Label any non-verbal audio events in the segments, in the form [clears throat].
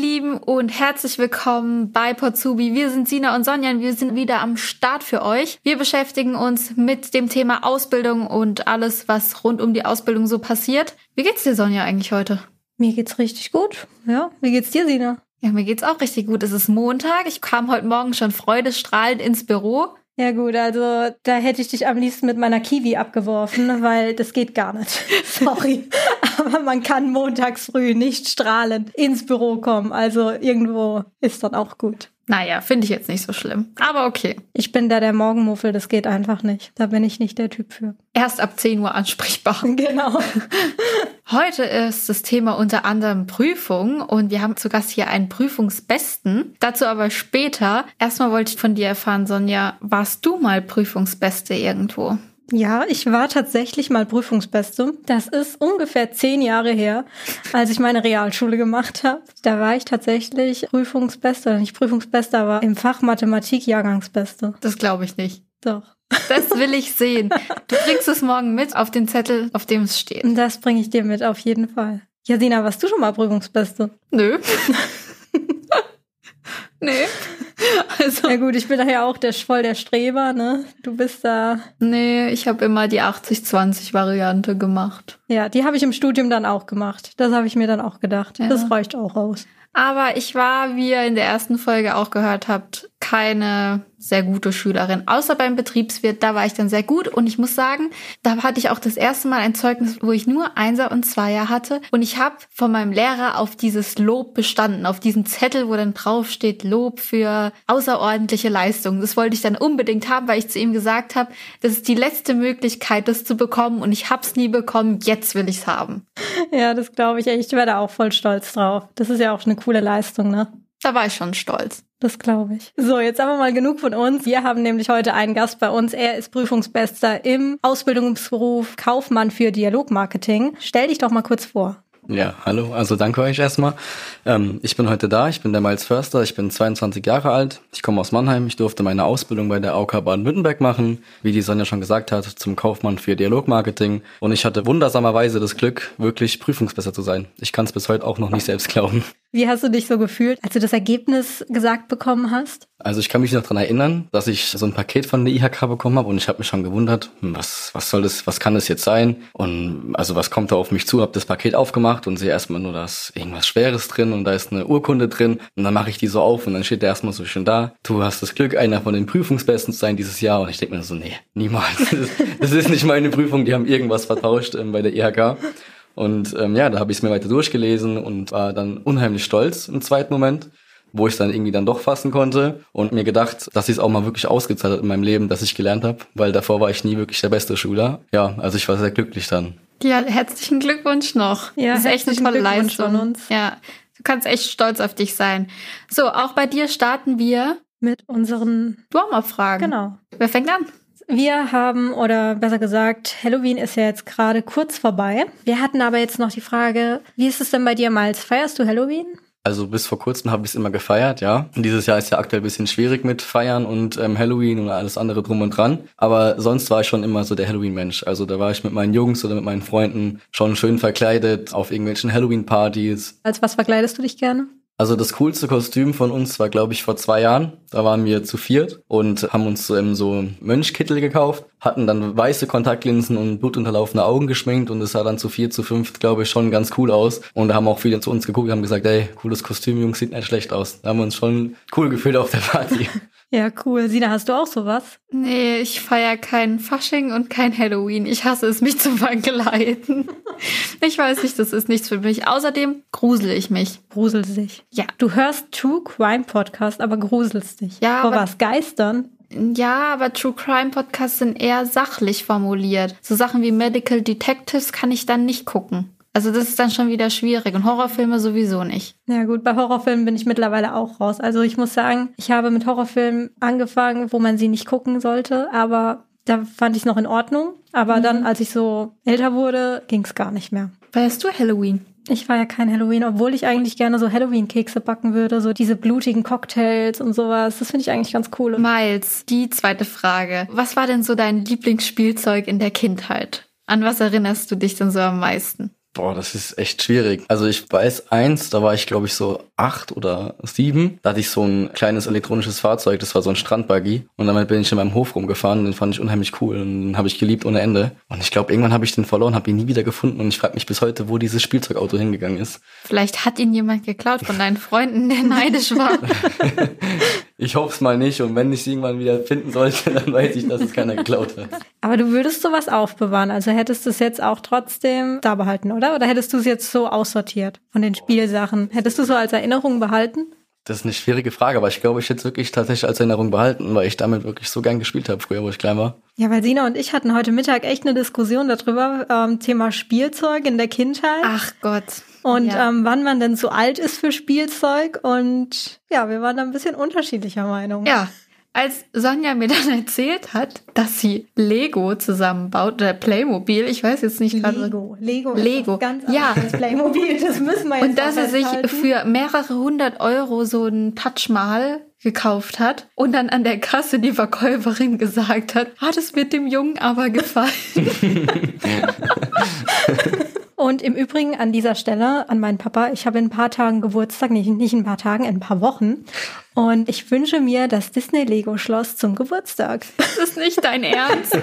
Lieben und herzlich willkommen bei Potsubi. Wir sind Sina und Sonja und wir sind wieder am Start für euch. Wir beschäftigen uns mit dem Thema Ausbildung und alles, was rund um die Ausbildung so passiert. Wie geht's dir, Sonja, eigentlich heute? Mir geht's richtig gut. Ja, wie geht's dir, Sina? Ja, mir geht's auch richtig gut. Es ist Montag. Ich kam heute Morgen schon freudestrahlend ins Büro. Ja gut, also da hätte ich dich am liebsten mit meiner Kiwi abgeworfen, weil das geht gar nicht. [laughs] Sorry. Aber man kann montags früh nicht strahlend ins Büro kommen. Also irgendwo ist dann auch gut. Naja, finde ich jetzt nicht so schlimm. Aber okay. Ich bin da der Morgenmuffel, das geht einfach nicht. Da bin ich nicht der Typ für. Erst ab 10 Uhr ansprechbar. [laughs] Genau. Heute ist das Thema unter anderem Prüfung und wir haben zu Gast hier einen Prüfungsbesten. Dazu aber später. Erstmal wollte ich von dir erfahren, Sonja, warst du mal Prüfungsbeste irgendwo? Ja, ich war tatsächlich mal Prüfungsbeste. Das ist ungefähr zehn Jahre her, als ich meine Realschule gemacht habe. Da war ich tatsächlich Prüfungsbeste, oder nicht Prüfungsbeste, aber im Fach Mathematik Jahrgangsbeste. Das glaube ich nicht. Doch. Das will ich sehen. Du bringst es morgen mit auf den Zettel, auf dem es steht. Das bringe ich dir mit, auf jeden Fall. Jasina, warst du schon mal Prüfungsbeste? Nö. [laughs] nee. [laughs] Also. Ja gut, ich bin daher auch der voll der Streber, ne? Du bist da. Nee, ich habe immer die 80-20-Variante gemacht. Ja, die habe ich im Studium dann auch gemacht. Das habe ich mir dann auch gedacht. Ja. Das reicht auch aus. Aber ich war, wie ihr in der ersten Folge auch gehört habt, keine sehr gute Schülerin. Außer beim Betriebswirt, da war ich dann sehr gut. Und ich muss sagen, da hatte ich auch das erste Mal ein Zeugnis, wo ich nur Einser und Zweier hatte. Und ich habe von meinem Lehrer auf dieses Lob bestanden, auf diesen Zettel, wo dann drauf steht Lob für außerordentliche Leistungen. Das wollte ich dann unbedingt haben, weil ich zu ihm gesagt habe, das ist die letzte Möglichkeit, das zu bekommen. Und ich hab's nie bekommen. Jetzt will ich's haben. Ja, das glaube ich. Ich werde auch voll stolz drauf. Das ist ja auch eine coole Leistung, ne? Da war ich schon stolz. Das glaube ich. So, jetzt haben wir mal genug von uns. Wir haben nämlich heute einen Gast bei uns. Er ist Prüfungsbester im Ausbildungsberuf Kaufmann für Dialogmarketing. Stell dich doch mal kurz vor. Ja, hallo, also danke euch erstmal. Ähm, ich bin heute da, ich bin der Miles Förster, ich bin 22 Jahre alt, ich komme aus Mannheim, ich durfte meine Ausbildung bei der AOK Baden-Württemberg machen, wie die Sonja schon gesagt hat, zum Kaufmann für Dialogmarketing und ich hatte wundersamerweise das Glück, wirklich prüfungsbesser zu sein. Ich kann es bis heute auch noch nicht selbst glauben. Wie hast du dich so gefühlt, als du das Ergebnis gesagt bekommen hast? Also ich kann mich noch dran erinnern, dass ich so ein Paket von der IHK bekommen habe und ich habe mich schon gewundert, hm, was, was soll das, was kann das jetzt sein? Und also was kommt da auf mich zu? Habe das Paket aufgemacht und sehe erstmal nur, da ist irgendwas Schweres drin und da ist eine Urkunde drin und dann mache ich die so auf und dann steht der erstmal so schön da. Du hast das Glück, einer von den Prüfungsbesten zu sein dieses Jahr und ich denke mir so, nee, niemals. [laughs] Das ist, das ist nicht meine Prüfung, die haben irgendwas vertauscht ähm, bei der IHK. Und ähm, ja, da habe ich es mir weiter durchgelesen und war dann unheimlich stolz im zweiten Moment, wo ich dann irgendwie dann doch fassen konnte und mir gedacht, dass ich es auch mal wirklich ausgezahlt hat in meinem Leben, dass ich gelernt habe, weil davor war ich nie wirklich der beste Schüler. Ja, also ich war sehr glücklich dann. Ja, herzlichen Glückwunsch noch. Ja, das ist echt eine tolle Leistung von uns. Ja, du kannst echt stolz auf dich sein. So, auch bei dir starten wir mit unseren Warm-up-Fragen. Genau. Wer fängt an? Wir haben, oder besser gesagt, Halloween ist ja jetzt gerade kurz vorbei. Wir hatten aber jetzt noch die Frage, wie ist es denn bei dir, Miles? Feierst du Halloween? Also bis vor kurzem habe ich es immer gefeiert, ja. Und dieses Jahr ist ja aktuell ein bisschen schwierig mit Feiern und ähm, Halloween und alles andere drum und dran. Aber sonst war ich schon immer so der Halloween-Mensch. Also da war ich mit meinen Jungs oder mit meinen Freunden schon schön verkleidet auf irgendwelchen Halloween-Partys. Als was verkleidest du dich gerne? Also das coolste Kostüm von uns war, glaube ich, vor zwei Jahren. Da waren wir zu viert und haben uns ähm, so Mönchkittel gekauft, hatten dann weiße Kontaktlinsen und blutunterlaufene Augen geschminkt und es sah dann zu vier, zu fünf, glaube ich, schon ganz cool aus. Und da haben auch viele zu uns geguckt und haben gesagt, ey, cooles Kostüm, Jungs, sieht nicht schlecht aus. Da haben wir uns schon cool gefühlt auf der Party. [laughs] Ja, cool. Sina, hast du auch sowas? Nee, ich feiere kein Fasching und kein Halloween. Ich hasse es, mich [laughs] zu verkleiden. ich weiß nicht, das ist nichts für mich. Außerdem grusel ich mich. Grusel sich. Ja. Du hörst True Crime Podcast, aber gruselst dich. Ja. Vor was? Geistern? Ja, aber True Crime Podcasts sind eher sachlich formuliert. So Sachen wie Medical Detectives kann ich dann nicht gucken. Also das ist dann schon wieder schwierig und Horrorfilme sowieso nicht. Ja gut, bei Horrorfilmen bin ich mittlerweile auch raus. Also ich muss sagen, ich habe mit Horrorfilmen angefangen, wo man sie nicht gucken sollte, aber da fand ich es noch in Ordnung. Aber mhm. dann, als ich so älter wurde, ging es gar nicht mehr. Feierst du Halloween? Ich war ja kein Halloween, obwohl ich eigentlich gerne so Halloween-Kekse backen würde, so diese blutigen Cocktails und sowas. Das finde ich eigentlich ganz cool. Miles, die zweite Frage. Was war denn so dein Lieblingsspielzeug in der Kindheit? An was erinnerst du dich denn so am meisten? Boah, das ist echt schwierig. Also ich weiß eins, da war ich glaube ich so acht oder sieben. Da hatte ich so ein kleines elektronisches Fahrzeug, das war so ein Strandbuggy. Und damit bin ich in meinem Hof rumgefahren und den fand ich unheimlich cool und den habe ich geliebt ohne Ende. Und ich glaube, irgendwann habe ich den verloren, habe ihn nie wieder gefunden und ich frage mich bis heute, wo dieses Spielzeugauto hingegangen ist. Vielleicht hat ihn jemand geklaut von deinen Freunden, der neidisch war. [laughs] ich hoffe es mal nicht und wenn ich es irgendwann wieder finden sollte, [laughs] dann weiß ich, dass es keiner geklaut hat. Aber du würdest sowas aufbewahren, also hättest du es jetzt auch trotzdem da behalten, oder? Oder hättest du es jetzt so aussortiert von den Spielsachen? Hättest du so als Erinnerung behalten? Das ist eine schwierige Frage, aber ich glaube, ich hätte es wirklich tatsächlich als Erinnerung behalten, weil ich damit wirklich so gern gespielt habe früher, wo ich klein war. Ja, weil Sina und ich hatten heute Mittag echt eine Diskussion darüber, ähm, Thema Spielzeug in der Kindheit. Ach Gott. Und ja. ähm, wann man denn zu alt ist für Spielzeug. Und ja, wir waren da ein bisschen unterschiedlicher Meinung. Ja, als Sonja mir [laughs] dann erzählt hat, dass sie Lego zusammenbaut oder Playmobil, ich weiß jetzt nicht gerade. Lego, Lego, Lego, ganz ja, das Playmobil, das müssen wir [laughs] jetzt Und dass er sich für mehrere hundert Euro so ein Touchmal gekauft hat und dann an der Kasse die Verkäuferin gesagt hat, hat es wird dem Jungen aber gefallen. [laughs] Und im Übrigen an dieser Stelle an meinen Papa, ich habe in ein paar Tagen Geburtstag, nicht, nicht in ein paar Tagen, in ein paar Wochen. Und ich wünsche mir das Disney Lego Schloss zum Geburtstag. Das ist nicht dein Ernst.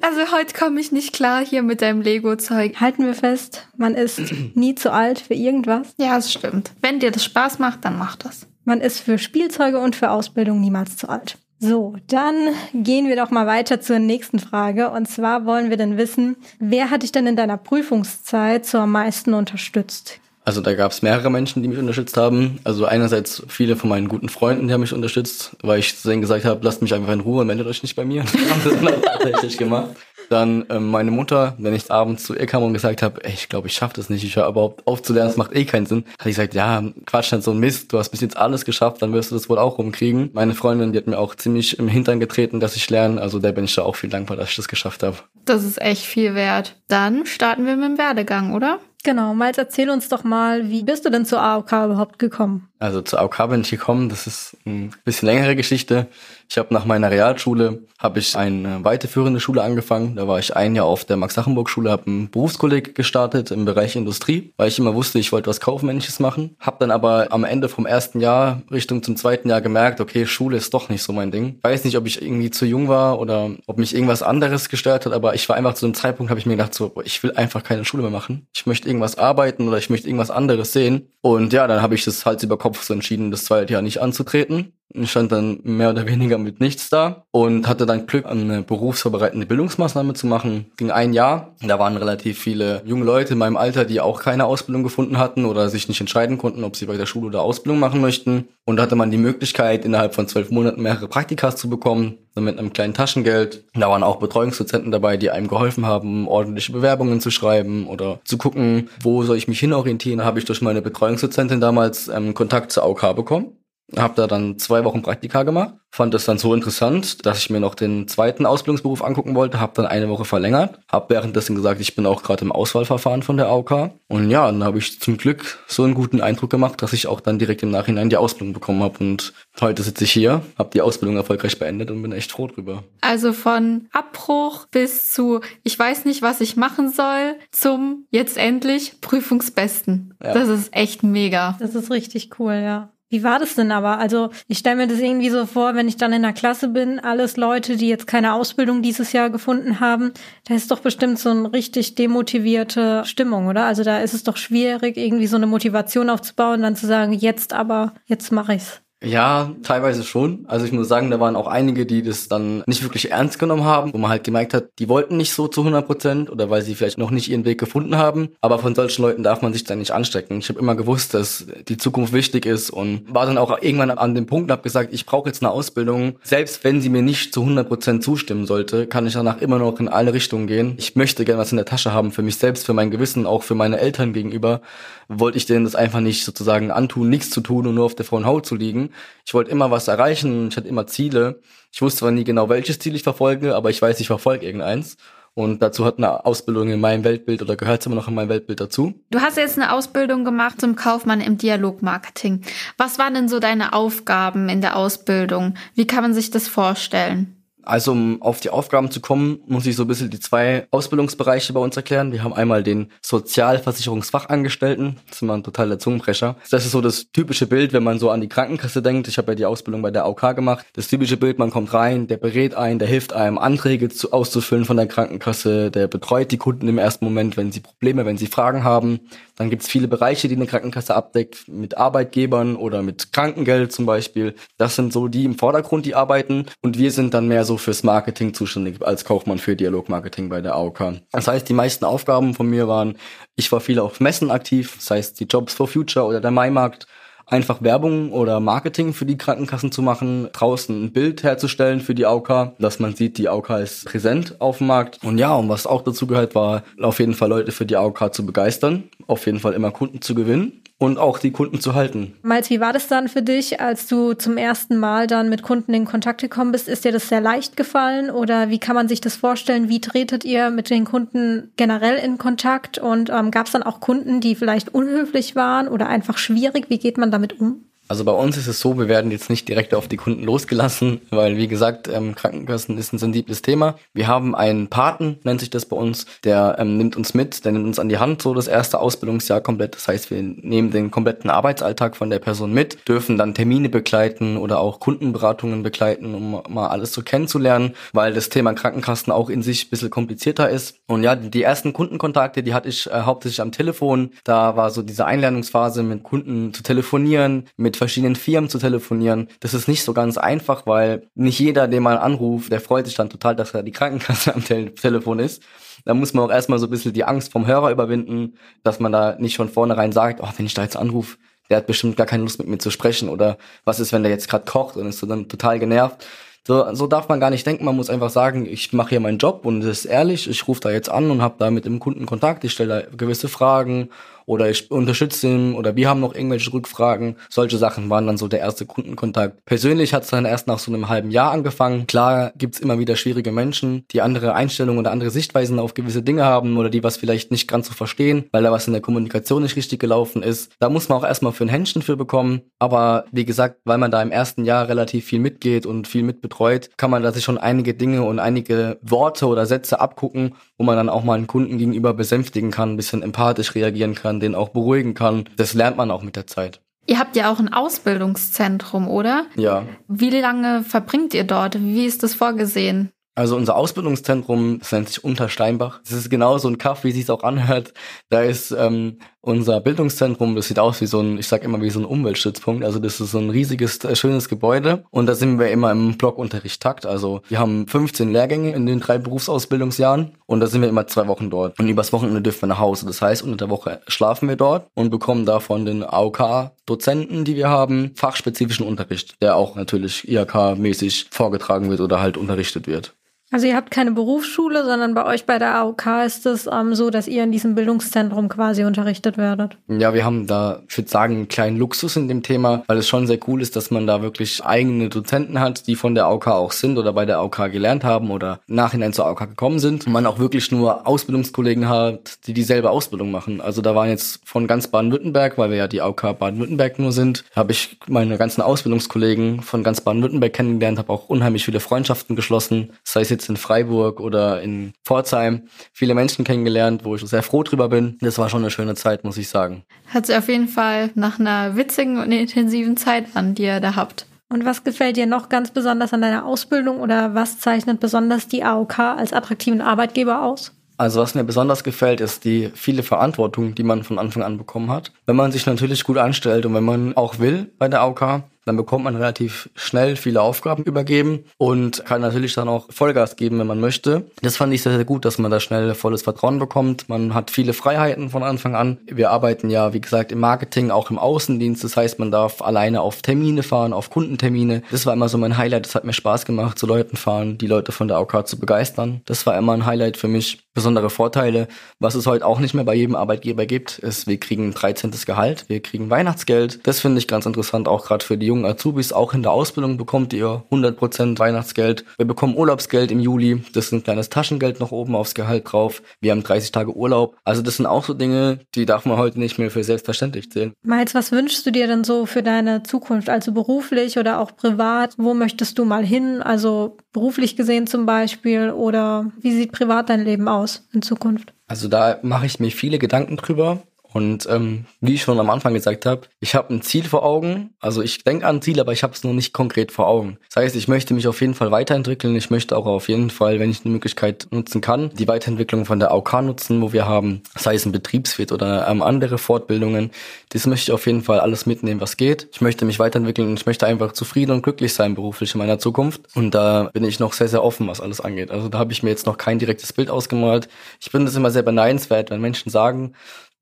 also heute komme ich nicht klar hier mit deinem Lego-Zeug. Halten wir fest, man ist [clears throat] nie zu alt für irgendwas. Ja, das stimmt. Wenn dir das Spaß macht, dann mach das. Man ist für Spielzeuge und für Ausbildung niemals zu alt. So, dann gehen wir doch mal weiter zur nächsten Frage. Und zwar wollen wir denn wissen, wer hat dich denn in deiner Prüfungszeit so am meisten unterstützt? Also da gab es mehrere Menschen, die mich unterstützt haben. Also einerseits viele von meinen guten Freunden, die haben mich unterstützt, weil ich zu denen gesagt habe, lasst mich einfach in Ruhe, meldet euch nicht bei mir. [laughs] Das haben sie dann tatsächlich gemacht. Dann ähm, meine Mutter, wenn ich abends zu ihr kam und gesagt habe, ey, ich glaube, ich schaffe das nicht, ich höre überhaupt aufzulernen, das macht eh keinen Sinn, hat ich gesagt, ja, Quatsch, nicht so ein Mist, du hast bis jetzt alles geschafft, dann wirst du das wohl auch rumkriegen. Meine Freundin, die hat mir auch ziemlich im Hintern getreten, dass ich lerne, also der bin ich da auch viel dankbar, dass ich das geschafft habe. Das ist echt viel wert. Dann starten wir mit dem Werdegang, oder? Genau, Miles, erzähl uns doch mal, wie bist du denn zur AOK überhaupt gekommen? Also zur AOK bin ich gekommen, das ist ein bisschen längere Geschichte. Ich habe nach meiner Realschule habe ich eine weiterführende Schule angefangen. Da war ich ein Jahr auf der Max-Sachenburg-Schule, habe ein Berufskolleg gestartet im Bereich Industrie, weil ich immer wusste, ich wollte was Kaufmännisches machen. Habe dann aber am Ende vom ersten Jahr Richtung zum zweiten Jahr gemerkt, okay, Schule ist doch nicht so mein Ding. Ich weiß nicht, ob ich irgendwie zu jung war oder ob mich irgendwas anderes gestört hat, aber ich war einfach zu einem Zeitpunkt, habe ich mir gedacht, so, ich will einfach keine Schule mehr machen. Ich möchte irgendwas arbeiten oder ich möchte irgendwas anderes sehen. Und ja, dann habe ich das Hals über Kopf so entschieden, das zweite Jahr nicht anzutreten. Stand dann mehr oder weniger mit nichts da und hatte dann Glück, eine berufsvorbereitende Bildungsmaßnahme zu machen. Ging ein Jahr. Da waren relativ viele junge Leute in meinem Alter, die auch keine Ausbildung gefunden hatten oder sich nicht entscheiden konnten, ob sie bei der Schule oder Ausbildung machen möchten. Und da hatte man die Möglichkeit, innerhalb von zwölf Monaten mehrere Praktikas zu bekommen, mit einem kleinen Taschengeld. Da waren auch Betreuungsdozenten dabei, die einem geholfen haben, ordentliche Bewerbungen zu schreiben oder zu gucken, wo soll ich mich hinorientieren. Da habe ich durch meine Betreuungsdozentin damals ähm, Kontakt zur AOK bekommen habe da dann zwei Wochen Praktika gemacht, fand das dann so interessant, dass ich mir noch den zweiten Ausbildungsberuf angucken wollte, habe dann eine Woche verlängert, habe währenddessen gesagt, ich bin auch gerade im Auswahlverfahren von der AOK und ja, dann habe ich zum Glück so einen guten Eindruck gemacht, dass ich auch dann direkt im Nachhinein die Ausbildung bekommen habe und heute sitze ich hier, habe die Ausbildung erfolgreich beendet und bin echt froh drüber. Also von Abbruch bis zu ich weiß nicht, was ich machen soll, zum jetzt endlich Prüfungsbesten. Ja. Das ist echt mega. Das ist richtig cool, ja. Wie war das denn aber? Also ich stelle mir das irgendwie so vor, wenn ich dann in der Klasse bin, alles Leute, die jetzt keine Ausbildung dieses Jahr gefunden haben, da ist doch bestimmt so eine richtig demotivierte Stimmung, oder? Also da ist es doch schwierig, irgendwie so eine Motivation aufzubauen, dann zu sagen, jetzt aber, jetzt mache ich's. Ja, teilweise schon. Also ich muss sagen, da waren auch einige, die das dann nicht wirklich ernst genommen haben, wo man halt gemerkt hat, die wollten nicht so zu 100 Prozent oder weil sie vielleicht noch nicht ihren Weg gefunden haben. Aber von solchen Leuten darf man sich dann nicht anstecken. Ich habe immer gewusst, dass die Zukunft wichtig ist und war dann auch irgendwann an dem Punkt und habe gesagt, ich brauche jetzt eine Ausbildung. Selbst wenn sie mir nicht zu 100 Prozent zustimmen sollte, kann ich danach immer noch in alle Richtungen gehen. Ich möchte gerne was in der Tasche haben für mich selbst, für mein Gewissen, auch für meine Eltern gegenüber. Wollte ich denen das einfach nicht sozusagen antun, nichts zu tun und nur auf der vollen Haut zu liegen. Ich wollte immer was erreichen, ich hatte immer Ziele. Ich wusste zwar nie genau, welches Ziel ich verfolge, aber ich weiß, ich verfolge irgendeins. Und dazu hat eine Ausbildung in meinem Weltbild oder gehört es immer noch in meinem Weltbild dazu. Du hast jetzt eine Ausbildung gemacht zum Kaufmann im Dialogmarketing. Was waren denn so deine Aufgaben in der Ausbildung? Wie kann man sich das vorstellen? Also um auf die Aufgaben zu kommen, muss ich so ein bisschen die zwei Ausbildungsbereiche bei uns erklären. Wir haben einmal den Sozialversicherungsfachangestellten, das ist immer ein totaler Zungenbrecher. Das ist so das typische Bild, wenn man so an die Krankenkasse denkt. Ich habe ja die Ausbildung bei der AOK gemacht. Das typische Bild, man kommt rein, der berät einen, der hilft einem, Anträge zu, auszufüllen von der Krankenkasse, der betreut die Kunden im ersten Moment, wenn sie Probleme, wenn sie Fragen haben. Dann gibt es viele Bereiche, die eine Krankenkasse abdeckt, mit Arbeitgebern oder mit Krankengeld zum Beispiel. Das sind so die im Vordergrund, die arbeiten. Und wir sind dann mehr so fürs Marketing zuständig als Kaufmann für Dialogmarketing bei der AOK. Das heißt, die meisten Aufgaben von mir waren, ich war viel auf Messen aktiv, das heißt die Jobs for Future oder der Maimarkt einfach Werbung oder Marketing für die Krankenkassen zu machen, draußen ein Bild herzustellen für die AOK, dass man sieht, die AOK ist präsent auf dem Markt. Und ja, und was auch dazu gehört, war auf jeden Fall Leute für die AOK zu begeistern, auf jeden Fall immer Kunden zu gewinnen und auch die Kunden zu halten. Miles, wie war das dann für dich, als du zum ersten Mal dann mit Kunden in Kontakt gekommen bist? Ist dir das sehr leicht gefallen oder wie kann man sich das vorstellen? Wie tretet ihr mit den Kunden generell in Kontakt und ähm, gab es dann auch Kunden, die vielleicht unhöflich waren oder einfach schwierig? Wie geht man damit um? Also bei uns ist es so, wir werden jetzt nicht direkt auf die Kunden losgelassen, weil wie gesagt, ähm, Krankenkassen ist ein sensibles Thema. Wir haben einen Paten, nennt sich das bei uns, der ähm, nimmt uns mit, der nimmt uns an die Hand, so das erste Ausbildungsjahr komplett. Das heißt, wir nehmen den kompletten Arbeitsalltag von der Person mit, dürfen dann Termine begleiten oder auch Kundenberatungen begleiten, um mal alles so kennenzulernen, weil das Thema Krankenkassen auch in sich ein bisschen komplizierter ist. Und ja, die ersten Kundenkontakte, die hatte ich äh, hauptsächlich am Telefon. Da war so diese Einlernungsphase mit Kunden zu telefonieren, mit mit verschiedenen Firmen zu telefonieren. Das ist nicht so ganz einfach, weil nicht jeder, den man anruft, der freut sich dann total, dass er die Krankenkasse [laughs] am Te Telefon ist. Da muss man auch erstmal so ein bisschen die Angst vom Hörer überwinden, dass man da nicht von vornherein sagt, oh, wenn ich da jetzt anrufe, der hat bestimmt gar keine Lust mit mir zu sprechen oder was ist, wenn der jetzt gerade kocht und ist so dann total genervt. So, so darf man gar nicht denken. Man muss einfach sagen, ich mache hier meinen Job und es ist ehrlich. Ich rufe da jetzt an und habe da mit dem Kunden Kontakt. Ich stelle da gewisse Fragen oder ich unterstütze ihn oder wir haben noch irgendwelche Rückfragen. Solche Sachen waren dann so der erste Kundenkontakt. Persönlich hat es dann erst nach so einem halben Jahr angefangen. Klar gibt's immer wieder schwierige Menschen, die andere Einstellungen oder andere Sichtweisen auf gewisse Dinge haben oder die was vielleicht nicht ganz so verstehen, weil da was in der Kommunikation nicht richtig gelaufen ist. Da muss man auch erstmal für ein Händchen für bekommen. Aber wie gesagt, weil man da im ersten Jahr relativ viel mitgeht und viel mitbetreut, kann man da sich schon einige Dinge und einige Worte oder Sätze abgucken, wo man dann auch mal einen Kunden gegenüber besänftigen kann, ein bisschen empathisch reagieren kann man den auch beruhigen kann. Das lernt man auch mit der Zeit. Ihr habt ja auch ein Ausbildungszentrum, oder? Ja. Wie lange verbringt ihr dort? Wie ist das vorgesehen? Also unser Ausbildungszentrum, das nennt sich Untersteinbach. Das ist genau so ein Kaff, wie es sich auch anhört. Da ist ähm, unser Bildungszentrum, das sieht aus wie so ein, ich sag immer wie so ein Umweltstützpunkt. Also das ist so ein riesiges, äh, schönes Gebäude. Und da sind wir immer im Blockunterricht takt. Also wir haben 15 Lehrgänge in den drei Berufsausbildungsjahren und da sind wir immer zwei Wochen dort. Und übers Wochenende dürfen wir nach Hause. Das heißt, unter der Woche schlafen wir dort und bekommen da von den AOK-Dozenten, die wir haben, fachspezifischen Unterricht, der auch natürlich IHK-mäßig vorgetragen wird oder halt unterrichtet wird. Also ihr habt keine Berufsschule, sondern bei euch bei der AOK ist es ähm, so, dass ihr in diesem Bildungszentrum quasi unterrichtet werdet. Ja, wir haben da, ich würde sagen, einen kleinen Luxus in dem Thema, weil es schon sehr cool ist, dass man da wirklich eigene Dozenten hat, die von der AOK auch sind oder bei der AOK gelernt haben oder nachhinein zur AOK gekommen sind. Und man auch wirklich nur Ausbildungskollegen hat, die dieselbe Ausbildung machen. Also da waren jetzt von ganz Baden-Württemberg, weil wir ja die AOK Baden-Württemberg nur sind, habe ich meine ganzen Ausbildungskollegen von ganz Baden-Württemberg kennengelernt, habe auch unheimlich viele Freundschaften geschlossen, sei es jetzt jetzt in Freiburg oder in Pforzheim viele Menschen kennengelernt, wo ich sehr froh drüber bin. Das war schon eine schöne Zeit, muss ich sagen. Hat sich auf jeden Fall nach einer witzigen und intensiven Zeit an, die ihr da habt. Und was gefällt dir noch ganz besonders an deiner Ausbildung oder was zeichnet besonders die AOK als attraktiven Arbeitgeber aus? Also was mir besonders gefällt, ist die viele Verantwortung, die man von Anfang an bekommen hat. Wenn man sich natürlich gut anstellt und wenn man auch will bei der AOK, dann bekommt man relativ schnell viele Aufgaben übergeben und kann natürlich dann auch Vollgas geben, wenn man möchte. Das fand ich sehr, sehr gut, dass man da schnell volles Vertrauen bekommt. Man hat viele Freiheiten von Anfang an. Wir arbeiten ja, wie gesagt, im Marketing, auch im Außendienst. Das heißt, man darf alleine auf Termine fahren, auf Kundentermine. Das war immer so mein Highlight. Das hat mir Spaß gemacht, zu Leuten fahren, die Leute von der AOK zu begeistern. Das war immer ein Highlight für mich. Besondere Vorteile, was es heute auch nicht mehr bei jedem Arbeitgeber gibt, ist, wir kriegen ein 13. Gehalt, wir kriegen Weihnachtsgeld. Das finde ich ganz interessant, auch gerade für die jungen Azubis. Auch in der Ausbildung bekommt ihr 100% Weihnachtsgeld. Wir bekommen Urlaubsgeld im Juli. Das ist ein kleines Taschengeld noch oben aufs Gehalt drauf. Wir haben 30 Tage Urlaub. Also das sind auch so Dinge, die darf man heute nicht mehr für selbstverständlich zählen. Miles, was wünschst du dir denn so für deine Zukunft? Also beruflich oder auch privat? Wo möchtest du mal hin? Also beruflich gesehen zum Beispiel? Oder wie sieht privat dein Leben aus in Zukunft? Also da mache ich mir viele Gedanken drüber. Und ähm, wie ich schon am Anfang gesagt habe, ich habe ein Ziel vor Augen. Also ich denke an ein Ziel, aber ich habe es noch nicht konkret vor Augen. Das heißt, ich möchte mich auf jeden Fall weiterentwickeln. Ich möchte auch auf jeden Fall, wenn ich eine Möglichkeit nutzen kann, die Weiterentwicklung von der AOK nutzen, wo wir haben, sei es ein Betriebswirt oder ähm, andere Fortbildungen. Das möchte ich auf jeden Fall alles mitnehmen, was geht. Ich möchte mich weiterentwickeln und ich möchte einfach zufrieden und glücklich sein beruflich in meiner Zukunft. Und da bin ich noch sehr, sehr offen, was alles angeht. Also da habe ich mir jetzt noch kein direktes Bild ausgemalt. Ich finde es immer sehr beneidenswert, wenn Menschen sagen,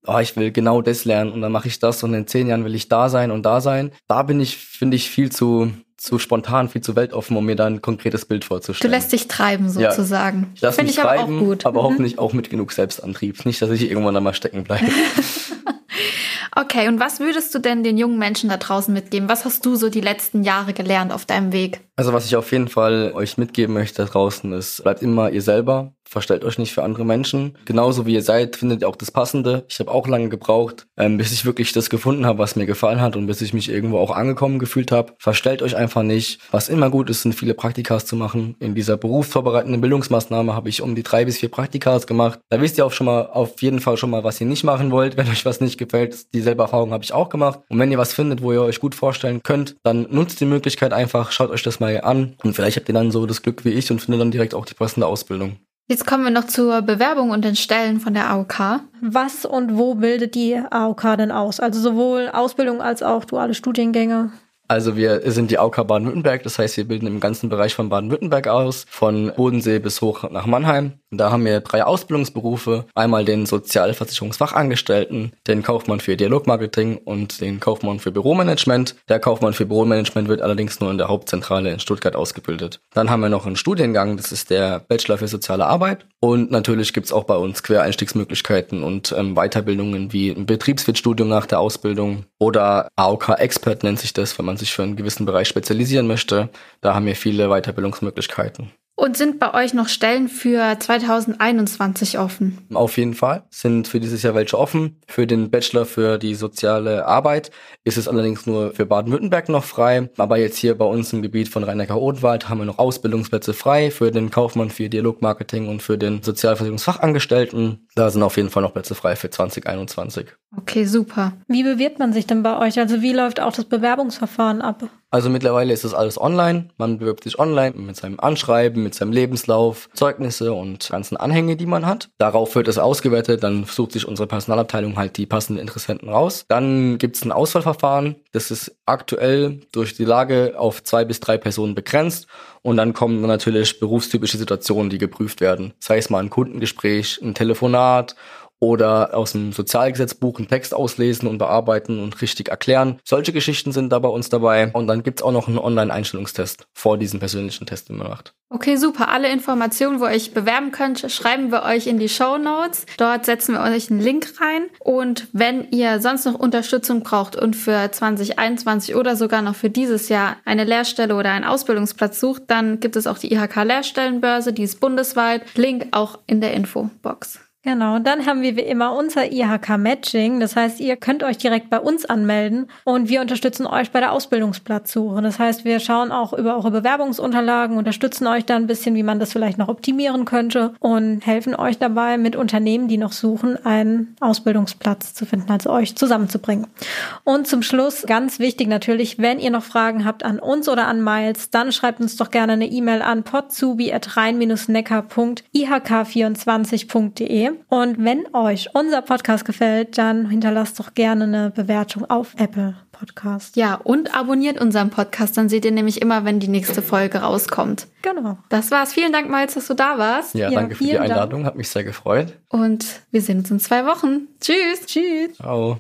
oh, ich will genau das lernen und dann mache ich das und in zehn Jahren will ich da sein und da sein. Da bin ich, finde ich, viel zu zu spontan, viel zu weltoffen, um mir da ein konkretes Bild vorzustellen. Du lässt dich treiben sozusagen. Ja, ich Finde ich treiben, aber auch gut. Aber mhm. hoffentlich auch mit genug Selbstantrieb. Nicht, dass ich irgendwann da mal stecken bleibe. [laughs] okay, und was würdest du denn den jungen Menschen da draußen mitgeben? Was hast du so die letzten Jahre gelernt auf deinem Weg? Also was ich auf jeden Fall euch mitgeben möchte da draußen ist, bleibt immer ihr selber, verstellt euch nicht für andere Menschen. Genauso wie ihr seid, findet ihr auch das Passende. Ich habe auch lange gebraucht, ähm, bis ich wirklich das gefunden habe, was mir gefallen hat und bis ich mich irgendwo auch angekommen gefühlt habe. Verstellt euch einfach nicht. Was immer gut ist, sind viele Praktikas zu machen. In dieser berufsvorbereitenden Bildungsmaßnahme habe ich um die drei bis vier Praktikas gemacht. Da wisst ihr auch schon mal auf jeden Fall schon mal, was ihr nicht machen wollt, wenn euch was nicht gefällt. Dieselbe Erfahrung habe ich auch gemacht. Und wenn ihr was findet, wo ihr euch gut vorstellen könnt, dann nutzt die Möglichkeit einfach, schaut euch das mal an und vielleicht habt ihr dann so das Glück wie ich und findet dann direkt auch die passende Ausbildung. Jetzt kommen wir noch zur Bewerbung und den Stellen von der AOK. Was und wo bildet die AOK denn aus? Also sowohl Ausbildung als auch duale Studiengänge? Also wir sind die AOK Baden-Württemberg, das heißt, wir bilden im ganzen Bereich von Baden-Württemberg aus, von Bodensee bis hoch nach Mannheim. Da haben wir drei Ausbildungsberufe. Einmal den Sozialversicherungsfachangestellten, den Kaufmann für Dialogmarketing und den Kaufmann für Büromanagement. Der Kaufmann für Büromanagement wird allerdings nur in der Hauptzentrale in Stuttgart ausgebildet. Dann haben wir noch einen Studiengang, das ist der Bachelor für soziale Arbeit. Und natürlich gibt's auch bei uns Quereinstiegsmöglichkeiten und ähm, Weiterbildungen wie ein Betriebswirtstudium nach der Ausbildung oder AOK Expert nennt sich das, wenn man sich für einen gewissen Bereich spezialisieren möchte. Da haben wir viele Weiterbildungsmöglichkeiten. Und sind bei euch noch Stellen für 2021 offen? Auf jeden Fall sind für dieses Jahr welche offen. Für den Bachelor für die soziale Arbeit ist es allerdings nur für Baden-Württemberg noch frei. Aber jetzt hier bei uns im Gebiet von Rhein-Neckar-Odenwald haben wir noch Ausbildungsplätze frei für den Kaufmann für Dialogmarketing und für den Sozialversicherungsfachangestellten. Da sind auf jeden Fall noch Plätze frei für 2021. Okay, super. Wie bewirbt man sich denn bei euch? Also wie läuft auch das Bewerbungsverfahren ab? Also mittlerweile ist das alles online. Man bewirbt sich online mit seinem Anschreiben, mit seinem Lebenslauf, Zeugnisse und ganzen Anhänge, die man hat. Darauf wird es ausgewertet, dann sucht sich unsere Personalabteilung halt die passenden Interessenten raus. Dann gibt es ein Auswahlverfahren. Das ist aktuell durch die Lage auf zwei bis drei Personen begrenzt. Und dann kommen natürlich berufstypische Situationen, die geprüft werden. Sei es mal ein Kundengespräch, ein Telefonat oder aus dem Sozialgesetzbuch einen Text auslesen und bearbeiten und richtig erklären. Solche Geschichten sind da bei uns dabei. Und dann gibt's auch noch einen Online-Einstellungstest vor diesem persönlichen Test, den man macht. Okay, super. Alle Informationen, wo ihr euch bewerben könnt, schreiben wir euch in die Show Notes. Dort setzen wir euch einen Link rein. Und wenn ihr sonst noch Unterstützung braucht und für 2021 oder sogar noch für dieses Jahr eine Lehrstelle oder einen Ausbildungsplatz sucht, dann gibt es auch die IHK Lehrstellenbörse, die ist bundesweit. Link auch in der Infobox. Genau, dann haben wir wie immer unser IHK-Matching. Das heißt, ihr könnt euch direkt bei uns anmelden und wir unterstützen euch bei der Ausbildungsplatzsuche. Das heißt, wir schauen auch über eure Bewerbungsunterlagen, unterstützen euch da ein bisschen, wie man das vielleicht noch optimieren könnte und helfen euch dabei, mit Unternehmen, die noch suchen, einen Ausbildungsplatz zu finden, also euch zusammenzubringen. Und zum Schluss, ganz wichtig natürlich, wenn ihr noch Fragen habt an uns oder an Miles, dann schreibt uns doch gerne eine E-Mail an potzubi.rein-neckar.ihk24.de. Und wenn euch unser Podcast gefällt, dann hinterlasst doch gerne eine Bewertung auf Apple Podcast. Ja, und abonniert unseren Podcast, dann seht ihr nämlich immer, wenn die nächste Folge rauskommt. Genau. Das war's. Vielen Dank, Miles, dass du da warst. Ja, ja danke für die Einladung. Dank. Hat mich sehr gefreut. Und wir sehen uns in zwei Wochen. Tschüss. Tschüss. Ciao.